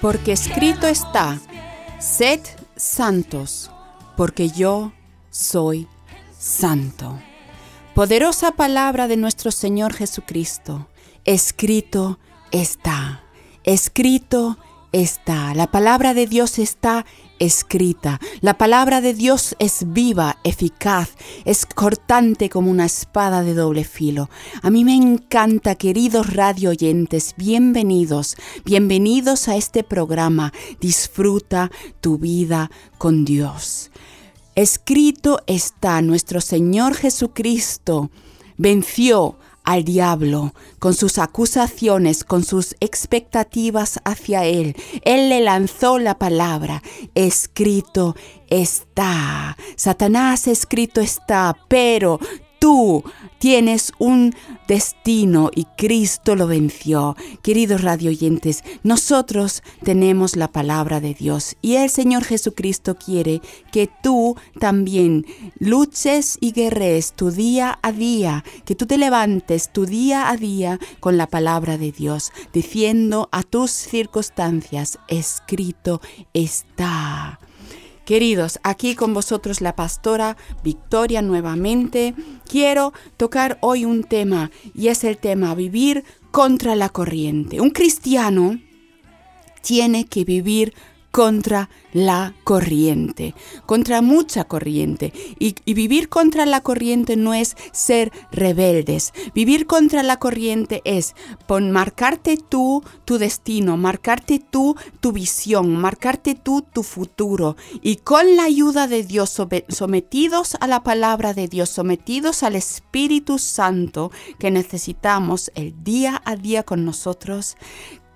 Porque escrito está, sed santos, porque yo soy santo. Poderosa palabra de nuestro Señor Jesucristo, escrito está, escrito está. La palabra de Dios está escrita. La palabra de Dios es viva, eficaz, es cortante como una espada de doble filo. A mí me encanta, queridos radio oyentes, bienvenidos, bienvenidos a este programa. Disfruta tu vida con Dios. Escrito está nuestro Señor Jesucristo venció al diablo con sus acusaciones, con sus expectativas hacia él. Él le lanzó la palabra, escrito está. Satanás escrito está, pero tú tienes un destino y Cristo lo venció. Queridos radioyentes, nosotros tenemos la palabra de Dios y el Señor Jesucristo quiere que tú también luches y guerres tu día a día, que tú te levantes tu día a día con la palabra de Dios, diciendo a tus circunstancias, escrito está. Queridos, aquí con vosotros la pastora Victoria nuevamente. Quiero tocar hoy un tema y es el tema vivir contra la corriente. Un cristiano tiene que vivir contra la corriente, contra mucha corriente. Y, vivir contra la corriente no es ser rebeldes. Vivir contra la corriente es pon, marcarte tú tu destino, marcarte tú tu visión, marcarte tú tu futuro. Y con la ayuda de Dios, sometidos a la palabra de Dios, sometidos al Espíritu Santo que necesitamos el día a día con nosotros,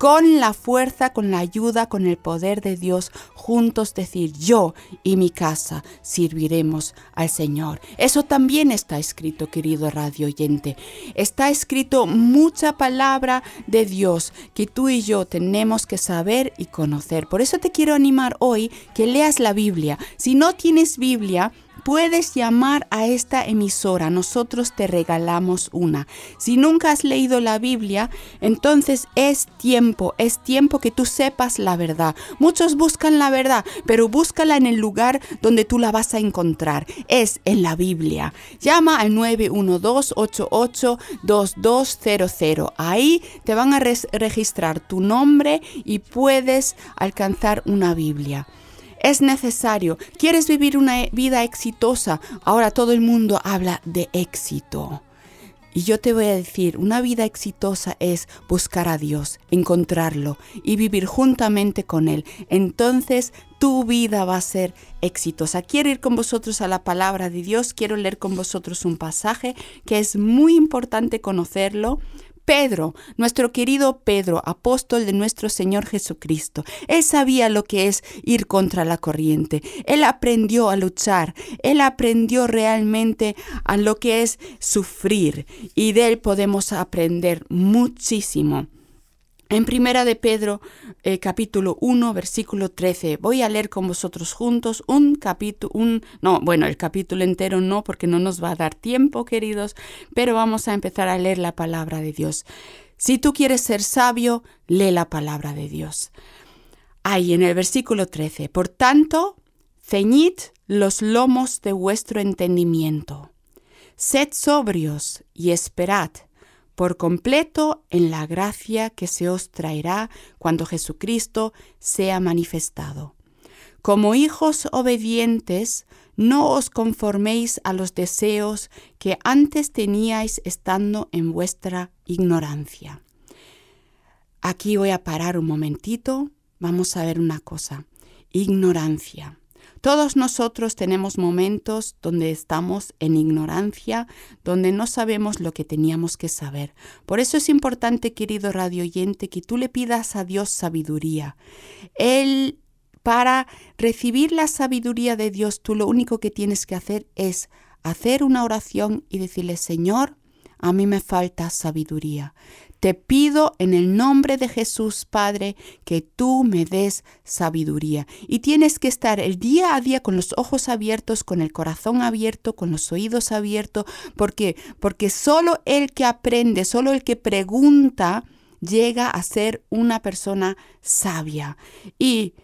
con la fuerza, con la ayuda, con el poder de Dios, juntos decir, yo y mi casa serviremos al Señor. Eso también está escrito, querido radio oyente. Está escrito mucha palabra de Dios que tú y yo tenemos que saber y conocer. Por eso te quiero animar hoy que leas la Biblia. Si no tienes Biblia, puedes llamar a esta emisora, nosotros te regalamos una. Si nunca has leído la Biblia, entonces es tiempo, es tiempo que tú sepas la verdad. Muchos buscan la verdad, pero búscala en el lugar donde tú la vas a encontrar. Es en la Biblia. Llama al 912-882200. Ahí te van a registrar tu nombre y puedes alcanzar una Biblia. Es necesario. ¿Quieres vivir una vida exitosa? Ahora todo el mundo habla de éxito. Y yo te voy a decir, una vida exitosa es buscar a Dios, encontrarlo y vivir juntamente con Él. Entonces tu vida va a ser exitosa. Quiero ir con vosotros a la palabra de Dios, quiero leer con vosotros un pasaje que es muy importante conocerlo Pedro, nuestro querido Pedro, apóstol de nuestro Señor Jesucristo, él sabía lo que es ir contra la corriente. Él aprendió a luchar. Él aprendió realmente a lo que es sufrir. Y de él podemos aprender muchísimo. En Primera de Pedro, eh, capítulo 1, versículo 13, voy a leer con vosotros juntos un capítulo, un, no, bueno, el capítulo entero no, porque no nos va a dar tiempo, queridos, pero vamos a empezar a leer la palabra de Dios. Si tú quieres ser sabio, lee la palabra de Dios. Ahí en el versículo 13, por tanto, ceñid los lomos de vuestro entendimiento, sed sobrios y esperad por completo en la gracia que se os traerá cuando Jesucristo sea manifestado. Como hijos obedientes, no os conforméis a los deseos que antes teníais estando en vuestra ignorancia. Aquí voy a parar un momentito. Vamos a ver una cosa. Ignorancia. Todos nosotros tenemos momentos donde estamos en ignorancia, donde no sabemos lo que teníamos que saber. Por eso es importante, querido radio oyente, que tú le pidas a Dios sabiduría. Él, para recibir la sabiduría de Dios, tú lo único que tienes que hacer es hacer una oración y decirle, Señor, a mí me falta sabiduría. Te pido en el nombre de Jesús, Padre, que tú me des sabiduría. Y tienes que estar el día a día con los ojos abiertos, con el corazón abierto, con los oídos abiertos, porque porque solo el que aprende, solo el que pregunta llega a ser una persona sabia. Y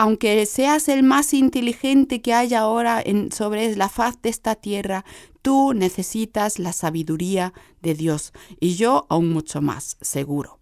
aunque seas el más inteligente que haya ahora sobre la faz de esta tierra, tú necesitas la sabiduría de Dios y yo aún mucho más, seguro.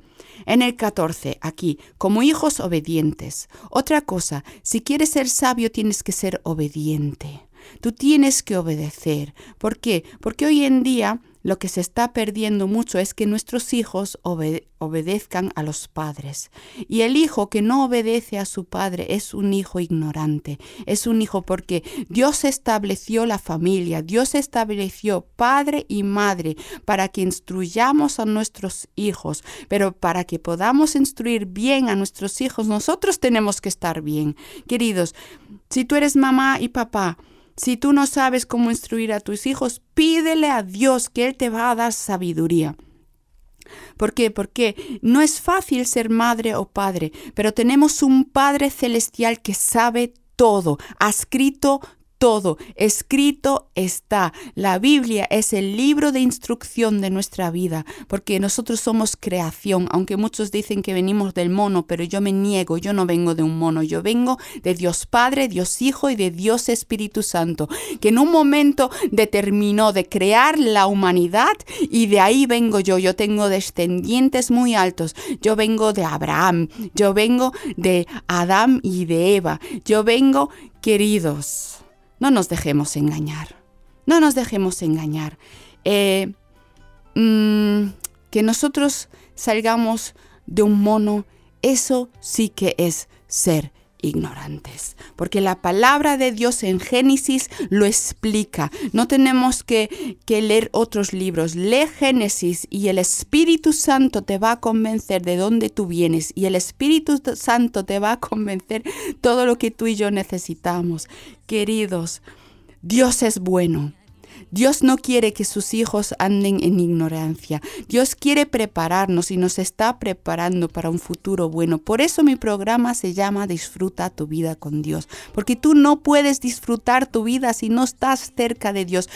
En el 14, aquí, como hijos obedientes. Otra cosa, si quieres ser sabio tienes que ser obediente. Tú tienes que obedecer. ¿Por qué? Porque hoy en día lo que se está perdiendo mucho es que nuestros hijos obedezcan a los padres. Y el hijo que no obedece a su padre es un hijo ignorante. Es un hijo porque Dios estableció la familia, Dios estableció padre y madre para que instruyamos a nuestros hijos. Pero para que podamos instruir bien a nuestros hijos, nosotros tenemos que estar bien. Queridos, si tú eres mamá y papá, si tú no sabes cómo instruir a tus hijos, pídele a Dios que Él te va a dar sabiduría. ¿Por qué? Porque no es fácil ser madre o padre, pero tenemos un Padre celestial que sabe todo, ha escrito todo. Escrito está. La Biblia es el libro de instrucción de nuestra vida, porque nosotros somos creación, aunque muchos dicen que venimos del mono, pero yo me niego, yo no vengo de un mono, yo vengo de Dios Padre, Dios Hijo y de Dios Espíritu Santo, que en un momento determinó de crear la humanidad y de ahí vengo yo, yo tengo descendientes muy altos, yo vengo de Abraham, yo vengo de Adán y de Eva, yo vengo, queridos, no nos dejemos engañar. No nos dejemos engañar. Eh, mm, que nosotros salgamos de un mono, eso sí que es ser ignorantes, porque la palabra de Dios en Génesis lo explica. No tenemos que, que, leer otros libros. Lee Génesis y el Espíritu Santo te va a convencer de dónde tú vienes y el Espíritu Santo te va a convencer todo lo que tú y yo necesitamos. Queridos, Dios es bueno. Dios no quiere que sus hijos anden en ignorancia. Dios quiere prepararnos y nos está preparando para un futuro bueno. Por eso mi programa se llama Disfruta tu vida con Dios. Porque tú no puedes disfrutar tu vida si no estás cerca de Dios.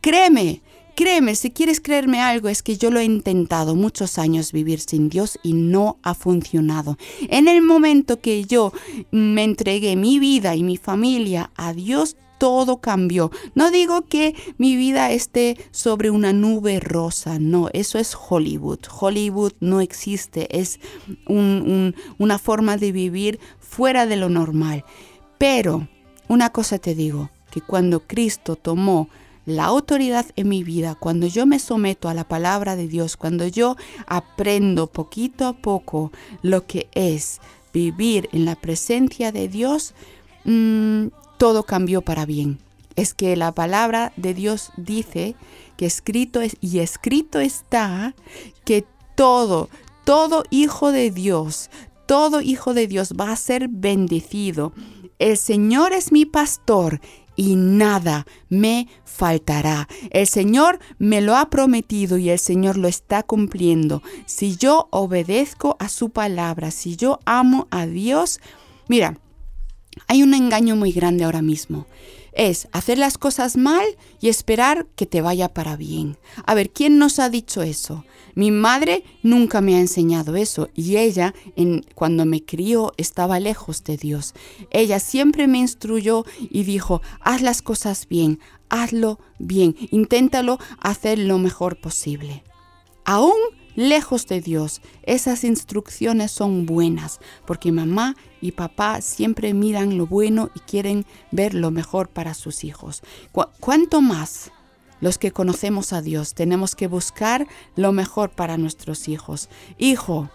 Créeme, Créeme, si quieres creerme algo, es que yo lo he intentado muchos años vivir sin Dios y no ha funcionado. En el momento que yo me entregué mi vida y mi familia a Dios, todo cambió. No digo que mi vida esté sobre una nube rosa, no, eso es Hollywood. Hollywood no existe, es una forma de vivir fuera de lo normal. Pero una cosa te digo, que cuando Cristo tomó la autoridad en mi vida, cuando yo me someto a la palabra de Dios, cuando yo aprendo poquito a poco lo que es vivir en la presencia de Dios, mm, todo cambió para bien. Es que la palabra de Dios dice que escrito es y escrito está que todo, todo hijo de Dios, todo hijo de Dios va a ser bendecido. El Señor es mi pastor y nada me faltará. El Señor me lo ha prometido y el Señor lo está cumpliendo. Si yo obedezco a su palabra, si yo amo a Dios, mira, hay un engaño muy grande ahora mismo. Es hacer las cosas mal y esperar que te vaya para bien. A ver, ¿quién nos ha dicho eso? Mi madre nunca me ha enseñado eso y ella, cuando me crió, estaba lejos de Dios. Ella siempre me instruyó y dijo, haz las cosas bien, hazlo bien, inténtalo hacer lo mejor posible. Aún lejos de Dios. Esas instrucciones son buenas porque mamá y papá siempre miran lo bueno y quieren ver lo mejor para sus hijos. ¿Cuánto más? Los que conocemos a Dios tenemos que buscar lo mejor para nuestros hijos. Hijo,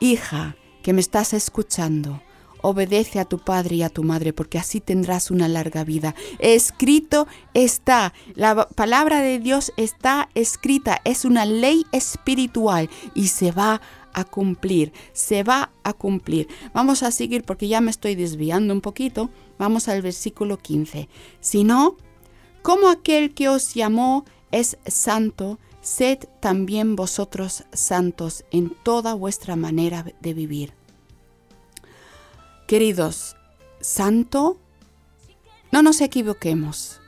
hija, que me estás escuchando, Obedece a tu padre y a tu madre, porque así tendrás una larga vida. Escrito está, la palabra de Dios está escrita, es una ley espiritual y se va a cumplir, se va a cumplir. Vamos a seguir porque ya me estoy desviando un poquito. Vamos al versículo 15. Si no, como aquel que os llamó es santo, sed también vosotros santos en toda vuestra manera de vivir. Queridos, santo, no nos equivoquemos.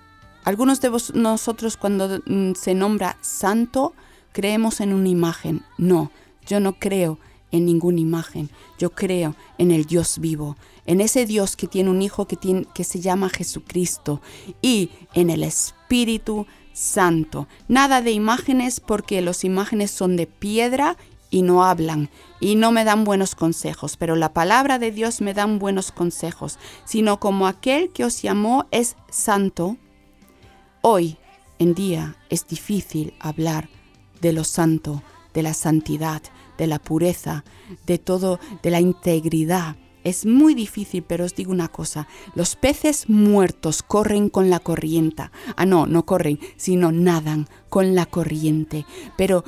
Algunos de nosotros cuando mm, se nombra santo creemos en una imagen. No, yo no creo en ninguna imagen, yo creo en el Dios vivo, en ese Dios que tiene un hijo que, tiene, que se llama Jesucristo y en el Espíritu Santo. Nada de imágenes porque las imágenes son de piedra y no hablan y no me dan buenos consejos, pero la palabra de Dios me dan buenos consejos, sino como aquel que os llamó es santo. Hoy en día es difícil hablar de lo santo, de la santidad, de la pureza, de todo, de la integridad. Es muy difícil, pero os digo una cosa, los peces muertos corren con la corriente. Ah, no, no corren, sino nadan con la corriente. Pero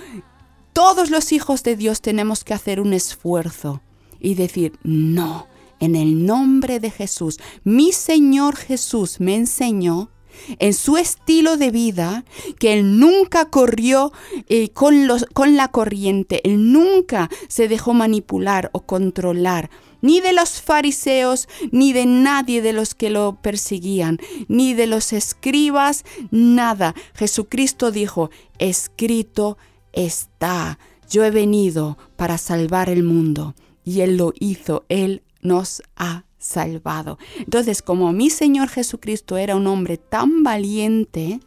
todos los hijos de Dios tenemos que hacer un esfuerzo y decir, no, en el nombre de Jesús, mi Señor Jesús me enseñó en su estilo de vida que él nunca corrió eh, con, los, con la corriente, él nunca se dejó manipular o controlar ni de los fariseos, ni de nadie de los que lo perseguían, ni de los escribas, nada. Jesucristo dijo, escrito está, yo he venido para salvar el mundo. Y Él lo hizo, Él nos ha salvado. Entonces, como mi Señor Jesucristo era un hombre tan valiente,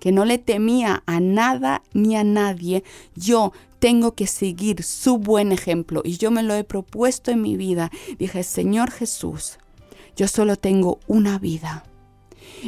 que no le temía a nada ni a nadie, yo tengo que seguir su buen ejemplo. Y yo me lo he propuesto en mi vida. Dije, Señor Jesús, yo solo tengo una vida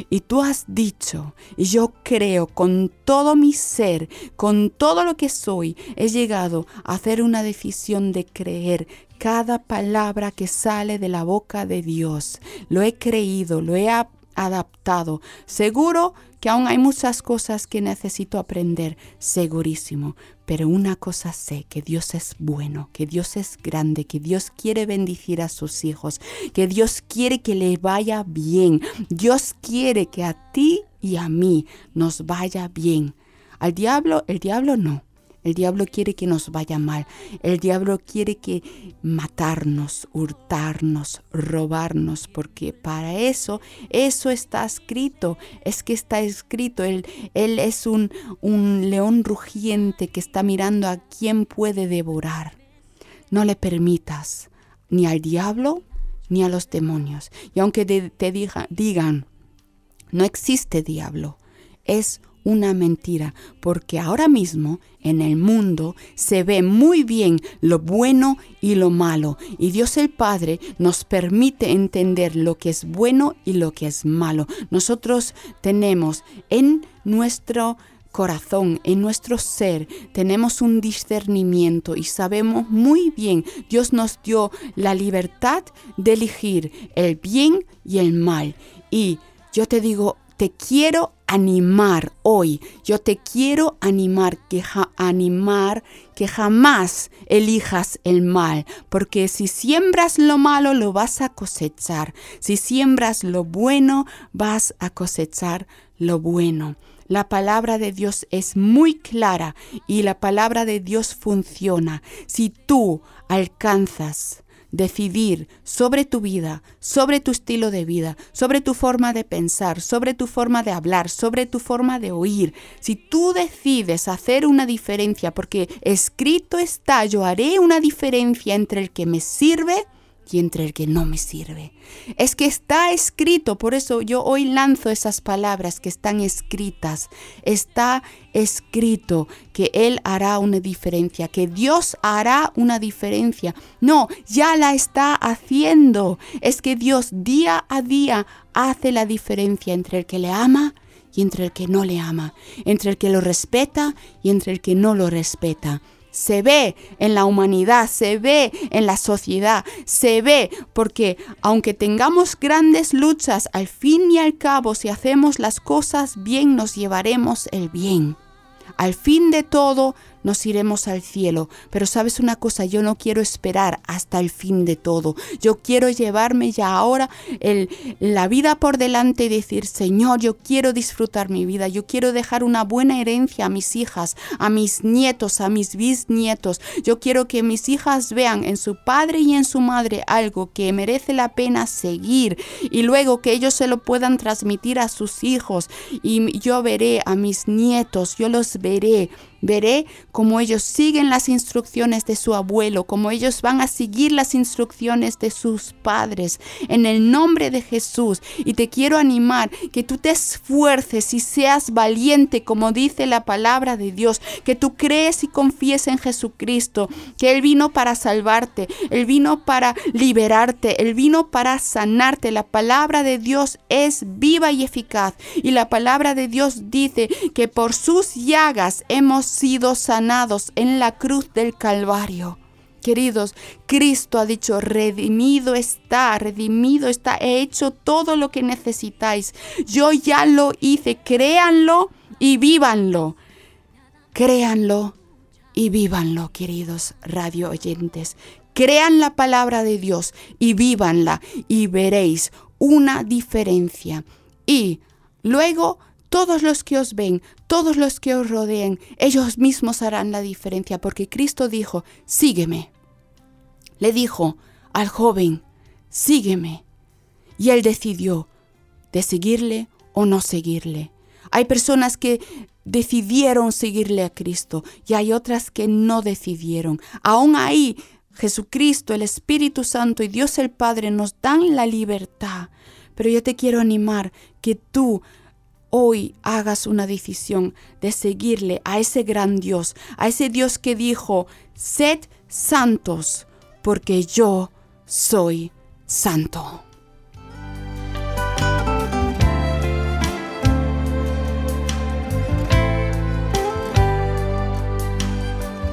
y tú has dicho, y yo creo con todo mi ser, con todo lo que soy, he llegado a hacer una decisión de creer cada palabra que sale de la boca de Dios. Lo he creído, lo he adaptado. Seguro que aún hay muchas cosas que necesito aprender, segurísimo. Pero una cosa sé, que Dios es bueno, que Dios es grande, que Dios quiere bendecir a sus hijos, que Dios quiere que le vaya bien. Dios quiere que a ti y a mí nos vaya bien. Al diablo, el diablo no. El diablo quiere que nos vaya mal. El diablo quiere que matarnos, hurtarnos, robarnos, porque para eso, eso está escrito. Es que está escrito. Él, él es un, un león rugiente que está mirando a quién puede devorar. No le permitas ni al diablo ni a los demonios. Y aunque te, te digan, no existe diablo, es una mentira, porque ahora mismo en el mundo se ve muy bien lo bueno y lo malo, y Dios el Padre nos permite entender lo que es bueno y lo que es malo. Nosotros tenemos en nuestro corazón, en nuestro ser, tenemos un discernimiento y sabemos muy bien, Dios nos dio la libertad de elegir el bien y el mal. Y yo te digo, te quiero animar hoy. Yo te quiero animar que animar que jamás elijas el mal, porque si siembras lo malo lo vas a cosechar. Si siembras lo bueno vas a cosechar lo bueno. La palabra de Dios es muy clara y la palabra de Dios funciona. Si tú alcanzas decidir sobre tu vida, sobre tu estilo de vida, sobre tu forma de pensar, sobre tu forma de hablar, sobre tu forma de oír. Si tú decides hacer una diferencia, porque escrito está, yo haré una diferencia entre el que me sirve y entre el que no me sirve. Es que está escrito, por eso yo hoy lanzo esas palabras que están escritas. Está escrito que Él hará una diferencia, que Dios hará una diferencia. No, ya la está haciendo. Es que Dios día a día hace la diferencia entre el que le ama y entre el que no le ama, entre el que lo respeta y entre el que no lo respeta se ve en la humanidad, se ve en la sociedad, se ve porque aunque tengamos grandes luchas, al fin y al cabo, si hacemos las cosas bien, nos llevaremos el bien. Al fin de todo, nos iremos al cielo. Pero sabes una cosa, yo no quiero esperar hasta el fin de todo. Yo quiero llevarme ya ahora el, la vida por delante y decir, Señor, yo quiero disfrutar mi vida, yo quiero dejar una buena herencia a mis hijas, a mis nietos, a mis bisnietos. Yo quiero que mis hijas vean en su padre y en su madre algo que merece la pena seguir y luego que ellos se lo puedan transmitir a sus hijos y yo veré a mis nietos, yo los veré Veré cómo ellos siguen las instrucciones de su abuelo, cómo ellos van a seguir las instrucciones de sus padres. En el nombre de Jesús. Y te quiero animar que tú te esfuerces y seas valiente, como dice la palabra de Dios, que tú crees y confíes en Jesucristo, que Él vino para salvarte, Él vino para liberarte, Él vino para sanarte. La palabra de Dios es viva y eficaz. Y la palabra de Dios dice que por sus llagas hemos sido sanados en la cruz del Calvario. Queridos, Cristo ha dicho, redimido está, redimido está, he hecho todo lo que necesitáis. Yo ya lo hice, créanlo y vívanlo. Créanlo y vívanlo, queridos radio oyentes. Crean la palabra de Dios y vívanla y veréis una diferencia. Y luego todos los que os ven, todos los que os rodeen, ellos mismos harán la diferencia, porque Cristo dijo, sígueme. Le dijo al joven, sígueme. Y él decidió de seguirle o no seguirle. Hay personas que decidieron seguirle a Cristo y hay otras que no decidieron. Aún ahí, Jesucristo, el Espíritu Santo y Dios el Padre nos dan la libertad. Pero yo te quiero animar que tú hoy hagas una decisión de seguirle a ese gran Dios, a ese Dios que dijo, sed santos, porque yo soy santo.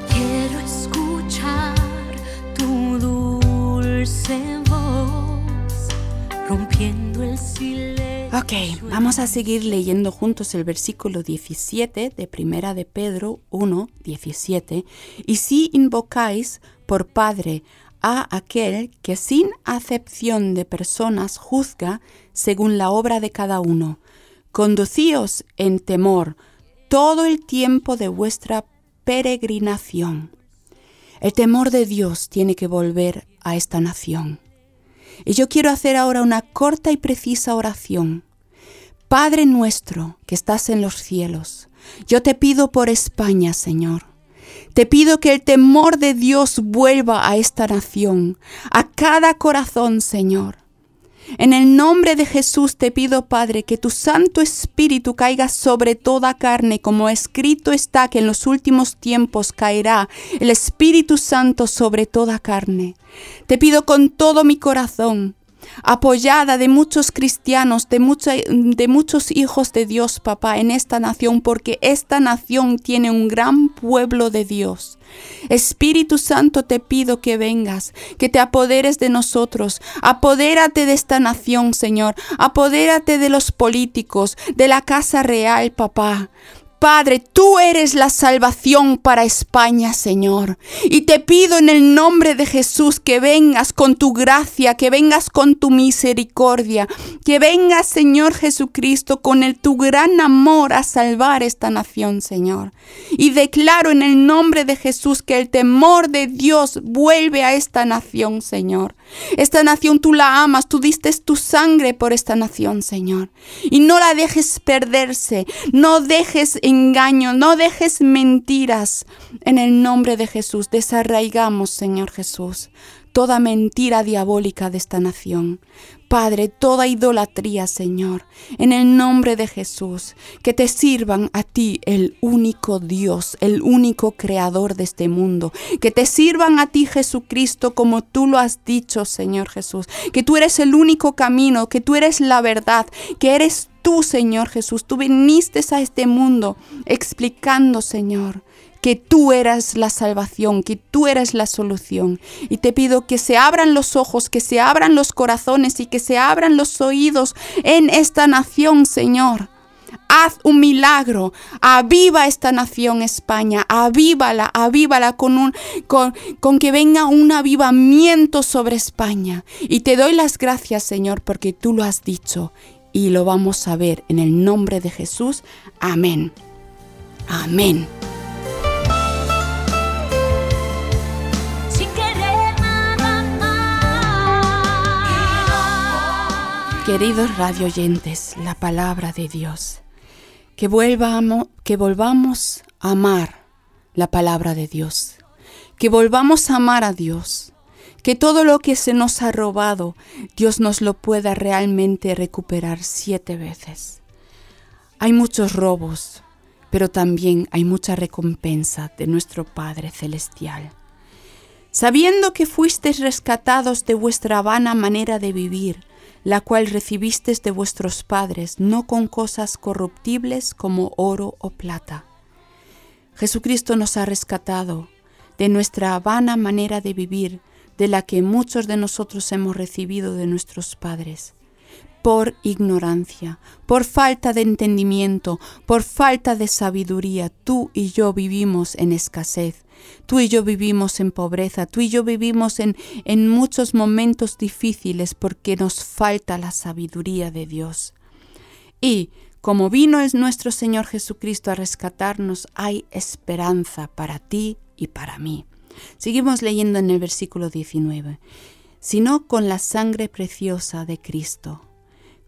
Quiero escuchar tu dulce voz rompiendo el silencio. Ok, vamos a seguir leyendo juntos el versículo 17 de Primera de Pedro 1, 17. Y si invocáis por Padre a aquel que sin acepción de personas juzga según la obra de cada uno, conducíos en temor todo el tiempo de vuestra peregrinación. El temor de Dios tiene que volver a esta nación. Y yo quiero hacer ahora una corta y precisa oración. Padre nuestro que estás en los cielos, yo te pido por España, Señor. Te pido que el temor de Dios vuelva a esta nación, a cada corazón, Señor. En el nombre de Jesús te pido, Padre, que tu Santo Espíritu caiga sobre toda carne, como escrito está que en los últimos tiempos caerá el Espíritu Santo sobre toda carne. Te pido con todo mi corazón apoyada de muchos cristianos, de, muchos hijos de Dios, papá, en esta nación, porque esta nación tiene un gran pueblo de Dios. Espíritu Santo, te pido que vengas, que te apoderes de nosotros, apodérate de esta nación, Señor, apodérate de los políticos, de la casa real, papá. Padre, tú eres la salvación para España, Señor. Y te pido en el nombre de Jesús que vengas con tu gracia, que vengas con tu misericordia, que vengas, Señor Jesucristo, con el, tu gran amor a salvar esta nación, Señor. Y declaro en el nombre de Jesús que el temor de Dios vuelve a esta nación, Señor. Esta nación tú la amas, tú diste tu sangre por esta nación, Señor. Y no la dejes perderse, no dejes engaño, no dejes mentiras. En el nombre de Jesús, desarraigamos, Señor Jesús, toda mentira diabólica de esta nación. Padre, toda idolatría, Señor, en el nombre de Jesús, que te sirvan a ti el único Dios, el único creador de este mundo, que te sirvan a ti Jesucristo como tú lo has dicho, Señor Jesús, que tú eres el único camino, que tú eres la verdad, que eres tú, Señor Jesús, tú viniste a este mundo explicando, Señor, que tú eras la salvación, que tú eres la solución. Y te pido que se abran los ojos, que se abran los corazones y que se abran los oídos en esta nación, Señor. Haz un milagro, aviva esta nación España, avívala, avívala con, un, con, con que venga un avivamiento sobre España. Y te doy las gracias, Señor, porque tú lo has dicho y lo vamos a ver en el nombre de Jesús. Amén. Amén. Queridos radioyentes, la palabra de Dios, que, volvamos, a amar la palabra de Dios, que volvamos a amar a Dios, que todo lo que se nos ha robado, Dios nos lo pueda realmente recuperar siete veces. Hay muchos robos, pero también hay mucha recompensa de nuestro Padre Celestial. Sabiendo que fuisteis rescatados de vuestra vana manera de vivir, la cual recibisteis de vuestros padres, no con cosas corruptibles como oro o plata. Jesucristo nos ha rescatado de nuestra vana manera de vivir, de la que muchos de nosotros hemos recibido de nuestros padres, por ignorancia, por falta de entendimiento, por falta de sabiduría. Tú y yo vivimos en escasez, tú y yo vivimos en pobreza, tú y yo vivimos en, en muchos momentos difíciles porque nos falta la sabiduría de Dios. Y como vino es nuestro Señor Jesucristo a rescatarnos, hay esperanza para ti y para mí. Seguimos leyendo en el versículo 19. Sino con la sangre preciosa de Cristo,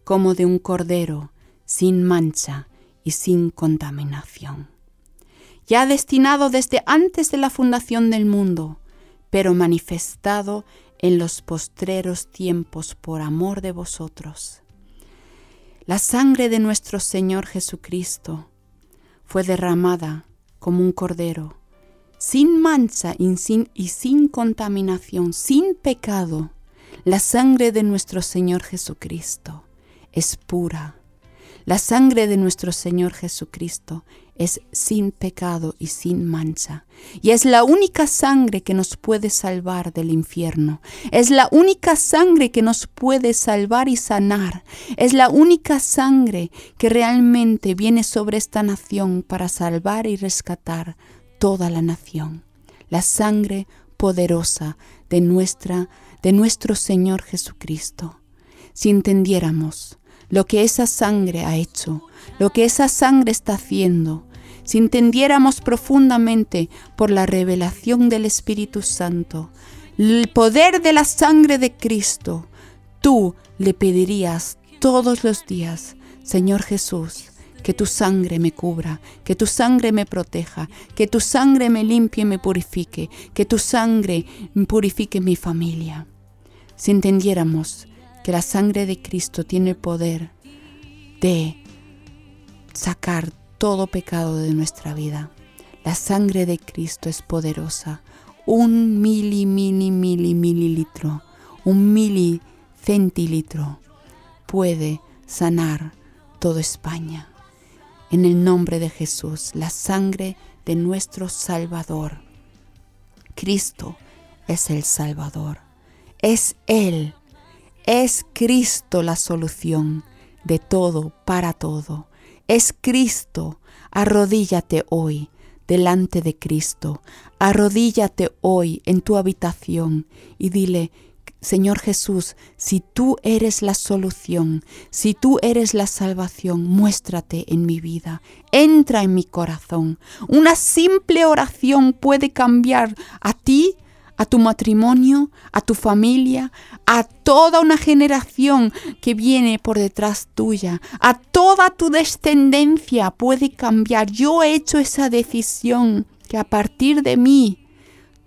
como de un cordero, sin mancha y sin contaminación. Ya destinado desde antes de la fundación del mundo, pero manifestado en los postreros tiempos por amor de vosotros. La sangre de nuestro Señor Jesucristo fue derramada como un cordero sin mancha y sin, y sin contaminación, sin pecado, la sangre de nuestro Señor Jesucristo es pura. La sangre de nuestro Señor Jesucristo es sin pecado y sin mancha. Y es la única sangre que nos puede salvar del infierno. Es la única sangre que nos puede salvar y sanar. Es la única sangre que realmente viene sobre esta nación para salvar y rescatar toda la nación, la sangre poderosa de nuestra de nuestro Señor Jesucristo. Si entendiéramos lo que esa sangre ha hecho, lo que esa sangre está haciendo, si entendiéramos profundamente por la revelación del Espíritu Santo, el poder de la sangre de Cristo, tú le pedirías todos los días, Señor Jesús, que tu sangre me cubra, que tu sangre me proteja, que tu sangre me limpie y me purifique, que tu sangre purifique mi familia. Si entendiéramos que la sangre de Cristo tiene el poder de sacar todo pecado de nuestra vida. La sangre de Cristo es poderosa. Un mili, mili, mili, mililitro, un mili centilitro puede sanar toda España en el nombre de Jesús, la sangre de nuestro Salvador. Cristo es el Salvador. Es Él. Es Cristo la solución de todo para todo. Es Cristo. Arrodíllate hoy delante de Cristo. Arrodíllate hoy en tu habitación y dile, Señor Jesús, si tú eres la solución, si tú eres la salvación, muéstrate en mi vida, entra en mi corazón. Una simple oración puede cambiar a ti, a tu matrimonio, a tu familia, a toda una generación que viene por detrás tuya, a toda tu descendencia puede cambiar. Yo he hecho esa decisión que a partir de mí,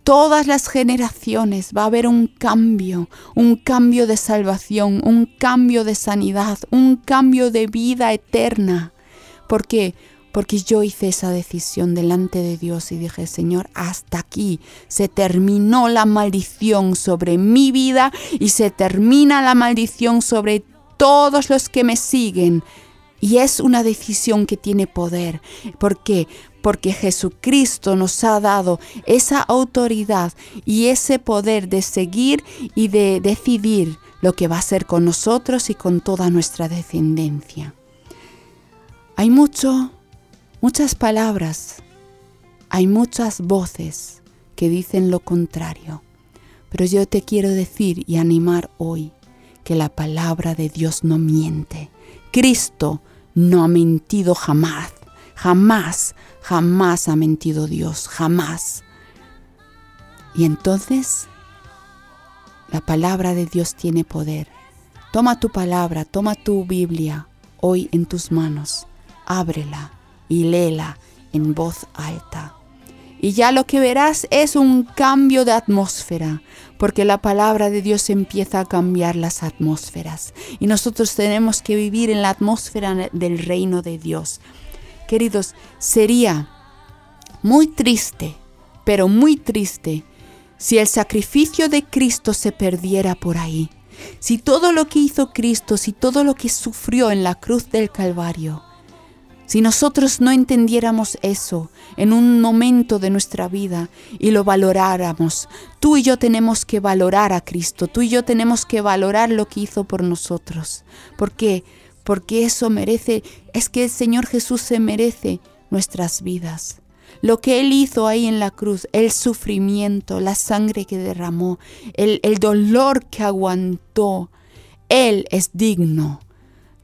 todas las generaciones va a haber un cambio, un cambio de salvación, un cambio de sanidad, un cambio de vida eterna. ¿Por qué? Porque yo hice esa decisión delante de Dios y dije, Señor, hasta aquí se terminó la maldición sobre mi vida y se termina la maldición sobre todos los que me siguen. Y es una decisión que tiene poder. ¿Por qué? porque Jesucristo nos ha dado esa autoridad y ese poder de seguir y de decidir lo que va a ser con nosotros y con toda nuestra descendencia. Hay mucho, muchas palabras, hay muchas voces que dicen lo contrario, pero yo te quiero decir y animar hoy que la palabra de Dios no miente. Cristo no ha mentido jamás. Jamás, jamás ha mentido Dios, jamás. Y entonces la palabra de Dios tiene poder. Toma tu palabra, toma tu Biblia hoy en tus manos, ábrela y léela en voz alta. y ya lo que verás es un cambio de atmósfera, porque la palabra de Dios empieza a cambiar las atmósferas y nosotros tenemos que vivir en la atmósfera del reino de Dios. Queridos, sería muy triste, pero muy triste, si el sacrificio de Cristo se perdiera por ahí, si todo lo que hizo Cristo, si todo lo que sufrió en la cruz del Calvario, si nosotros no entendiéramos eso en un momento de nuestra vida y lo valoráramos, tú y yo tenemos que valorar a Cristo, tú y yo tenemos que valorar lo que hizo por nosotros. ¿Por qué? Porque eso merece, es que el Señor Jesús se merece nuestras vidas. Lo que Él hizo ahí en la cruz, el sufrimiento, la sangre que derramó, el, el dolor que aguantó, Él es digno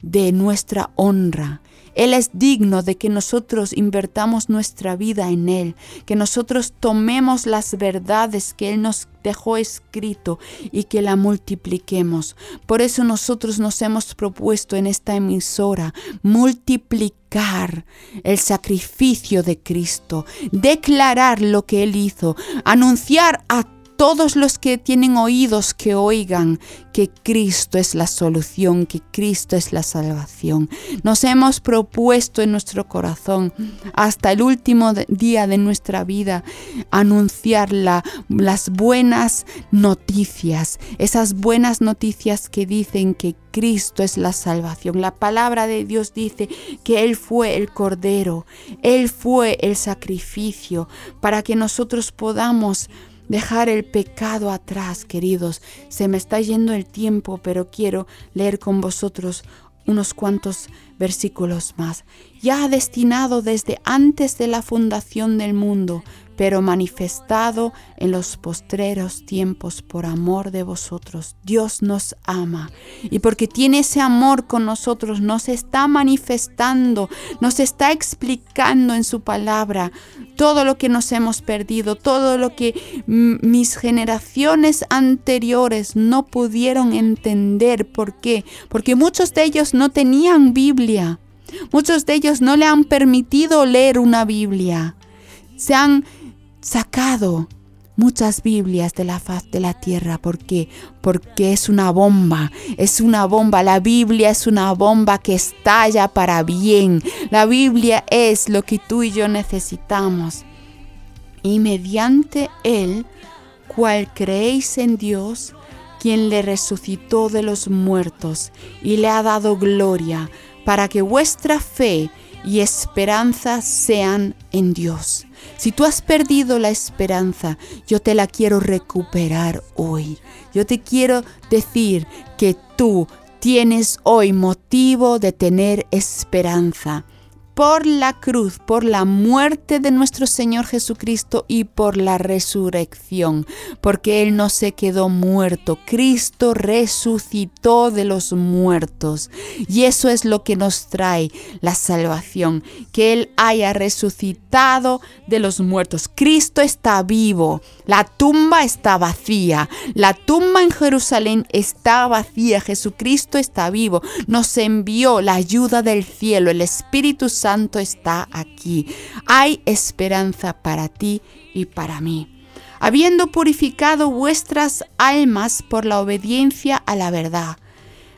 de nuestra honra él es digno de que nosotros invertamos nuestra vida en Él, que nosotros tomemos las verdades que Él nos dejó escrito y que la multipliquemos. Por eso nosotros nos hemos propuesto en esta emisora multiplicar el sacrificio de Cristo, declarar lo que Él hizo, anunciar a todos los que tienen oídos que oigan que Cristo es la solución, que Cristo es la salvación. Nos hemos propuesto en nuestro corazón hasta el último día de nuestra vida anunciar las buenas noticias, esas buenas noticias que dicen que Cristo es la salvación. La palabra de Dios dice que Él fue el Cordero, Él fue el sacrificio para que nosotros podamos dejar el pecado atrás, queridos. Se me está yendo el tiempo, pero quiero leer con vosotros unos cuantos versículos más. Ya destinado desde antes de la fundación del mundo pero manifestado en los postreros tiempos por amor de vosotros. Dios nos ama y porque tiene ese amor con nosotros, nos está manifestando, nos está explicando en su palabra todo lo que nos hemos perdido, todo lo que mis generaciones anteriores no pudieron entender. ¿Por qué? Porque muchos de ellos no tenían Biblia. Muchos de ellos no le han permitido leer una Biblia. Se han sacado muchas Biblias de la faz de la tierra. ¿Por qué? Porque es una bomba, es una bomba. La Biblia es una bomba que estalla para bien. La Biblia es lo que tú y yo necesitamos. Y mediante Él, cual creéis en Dios, quien le resucitó de los muertos y le ha dado gloria, para que vuestra fe y esperanza sean en Dios. Si tú has perdido la esperanza, yo te la quiero recuperar hoy. Yo te quiero decir que tú tienes hoy motivo de tener esperanza por la cruz, por la muerte de nuestro Señor Jesucristo y por la resurrección, porque Él no se quedó muerto, Cristo resucitó de los muertos. Y eso es lo que nos trae la salvación, que Él haya resucitado de los muertos. Cristo está vivo, la tumba está vacía, la tumba en Jerusalén está vacía, Jesucristo está vivo, nos envió la ayuda del cielo, el Espíritu Santo Santo está aquí. Hay esperanza para ti y para mí. Habiendo purificado vuestras almas por la obediencia a la verdad,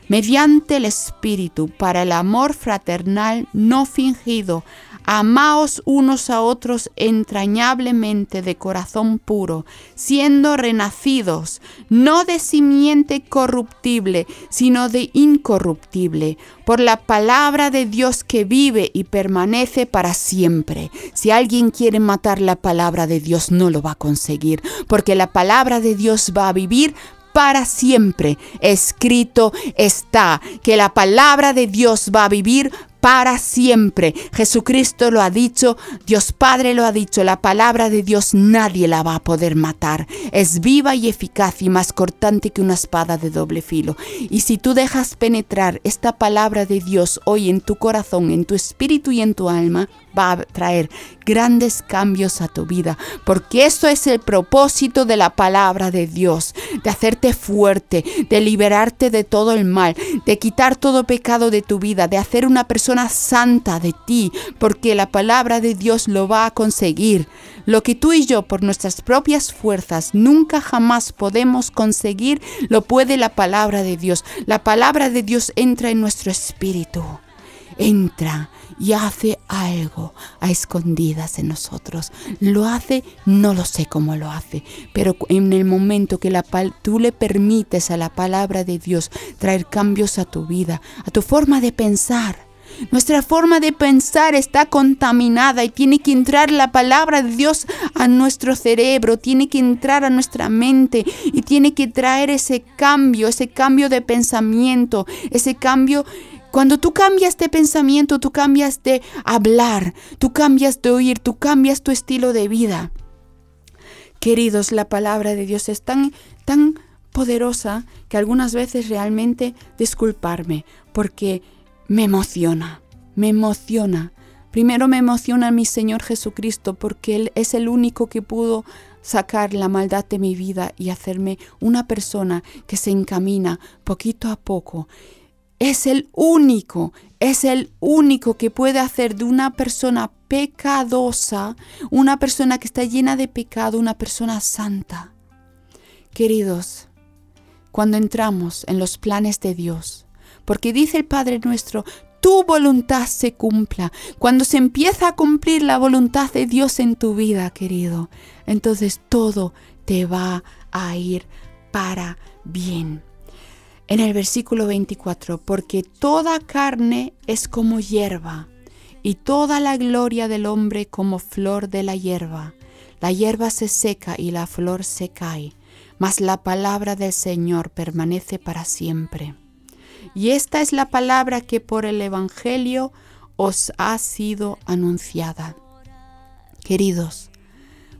mediante el Espíritu, para el amor fraternal no fingido, Amaos unos a otros entrañablemente de corazón puro, siendo renacidos, no de simiente corruptible, sino de incorruptible, por la palabra de Dios que vive y permanece para siempre. Si alguien quiere matar la palabra de Dios, no lo va a conseguir, porque la palabra de Dios va a vivir para siempre. Escrito está que la palabra de Dios va a vivir para siempre. Jesucristo lo ha dicho, Dios Padre lo ha dicho, la palabra de Dios nadie la va a poder matar. Es viva y eficaz y más cortante que una espada de doble filo. Y si tú dejas penetrar esta palabra de Dios hoy en tu corazón, en tu espíritu y en tu alma, va a traer grandes cambios a tu vida, porque eso es el propósito de la palabra de Dios. de hacerte fuerte, de liberarte de todo el mal, de quitar todo pecado de tu vida, de hacer una persona santa de ti, porque la palabra de Dios lo va a conseguir. Lo que tú y yo por nuestras propias fuerzas nunca jamás podemos conseguir, lo puede la palabra de Dios. La palabra de Dios entra en nuestro espíritu. Entra y hace algo a escondidas en nosotros. Lo hace, no lo sé cómo lo hace, pero en el momento que la tú le permites a la palabra de Dios traer cambios a tu vida, a tu forma de pensar, nuestra forma de pensar está contaminada y tiene que entrar la palabra de Dios a nuestro cerebro, tiene que entrar a nuestra mente y tiene que traer ese cambio, ese cambio de pensamiento, ese cambio cuando tú cambias de pensamiento, tú cambias de hablar, tú cambias de oír, tú cambias tu estilo de vida. Queridos, la palabra de Dios es tan, tan poderosa que algunas veces realmente disculparme porque me emociona, me emociona. Primero me emociona mi Señor Jesucristo porque Él es el único que pudo sacar la maldad de mi vida y hacerme una persona que se encamina poquito a poco es el único, es el único que puede hacer de una persona pecadosa, una persona que está llena de pecado, una persona santa. Queridos, cuando entramos en los planes de Dios, porque dice el Padre nuestro, tu voluntad se cumpla. Cuando se empieza a cumplir la voluntad de Dios en tu vida, querido, entonces todo te va a ir para bien en el versículo 24, porque toda carne es como hierba, y toda la gloria del hombre como flor de la hierba. La hierba se seca y la flor se cae, mas la palabra del Señor permanece para siempre. Y esta es la palabra que por el Evangelio os ha sido anunciada. Queridos,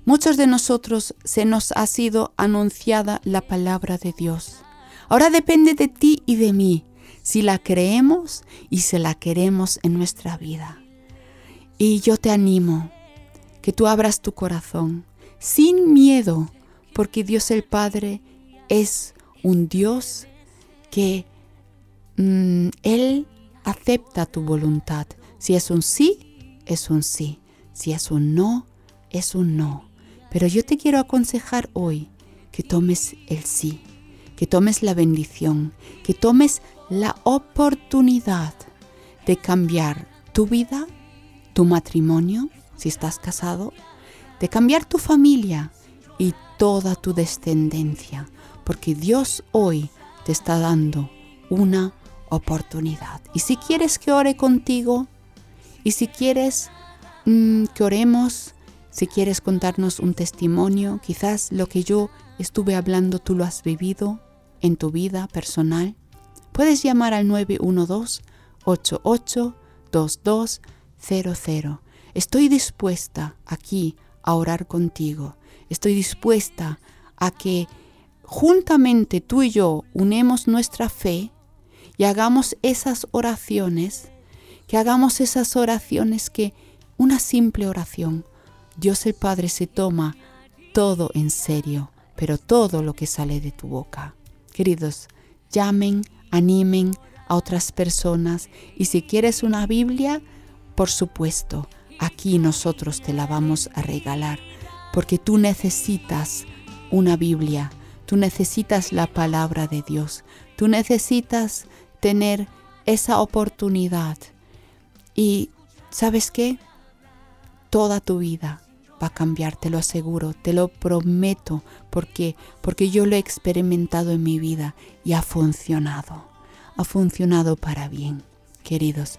muchos de nosotros se nos ha sido anunciada la palabra de Dios Ahora depende de ti y de mí si la creemos y si la queremos en nuestra vida. Y yo te animo que tú abras tu corazón sin miedo, porque Dios el Padre es un Dios que mm, Él acepta tu voluntad. Si es un sí, es un sí. Si es un no, es un no. Pero yo te quiero aconsejar hoy que tomes el sí que tomes la bendición, que tomes la oportunidad de cambiar tu vida, tu matrimonio, si estás casado, de cambiar tu familia y toda tu descendencia, porque Dios hoy te está dando una oportunidad. Y si quieres que ore contigo, y si quieres mm, que oremos, si quieres contarnos un testimonio, quizás lo que yo estuve hablando tú lo has vivido, en tu vida personal, puedes llamar al 912-882200. Estoy dispuesta aquí a orar contigo. Estoy dispuesta a que juntamente tú y yo unemos nuestra fe y hagamos esas oraciones, que hagamos esas oraciones que una simple oración, Dios el Padre se toma todo en serio, pero todo lo que sale de tu boca. Queridos, llamen, animen a otras personas y si quieres una Biblia, por supuesto, aquí nosotros te la vamos a regalar porque tú necesitas una Biblia, tú necesitas la palabra de Dios, tú necesitas tener esa oportunidad y ¿sabes qué? Toda tu vida va a cambiar, te lo aseguro, te lo prometo, porque porque yo lo he experimentado en mi vida y ha funcionado. Ha funcionado para bien. Queridos,